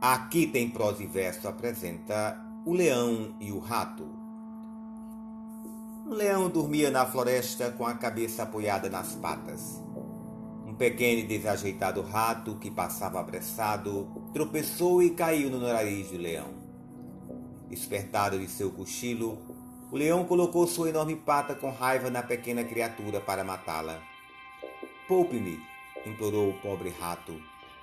Aqui tem prosa e verso apresenta O Leão e o Rato. Um leão dormia na floresta com a cabeça apoiada nas patas. Um pequeno e desajeitado rato que passava apressado tropeçou e caiu no nariz do leão. Despertado de seu cochilo, o leão colocou sua enorme pata com raiva na pequena criatura para matá-la. Poupe-me, implorou o pobre rato.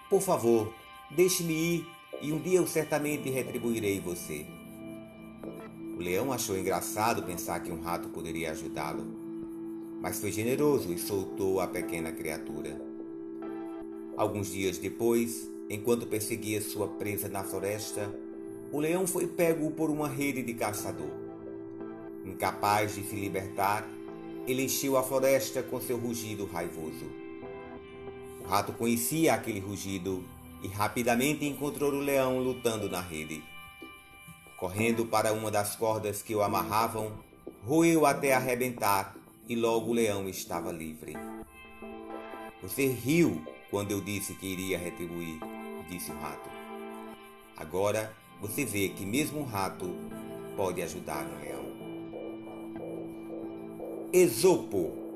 Por favor, deixe-me ir e um dia eu certamente retribuirei você. O leão achou engraçado pensar que um rato poderia ajudá-lo, mas foi generoso e soltou a pequena criatura. Alguns dias depois, enquanto perseguia sua presa na floresta, o leão foi pego por uma rede de caçador. Incapaz de se libertar, ele encheu a floresta com seu rugido raivoso. O rato conhecia aquele rugido e rapidamente encontrou o leão lutando na rede. Correndo para uma das cordas que o amarravam, roeu até arrebentar e logo o leão estava livre. Você riu quando eu disse que iria retribuir, disse o rato. Agora você vê que mesmo um rato pode ajudar um leão. Esopo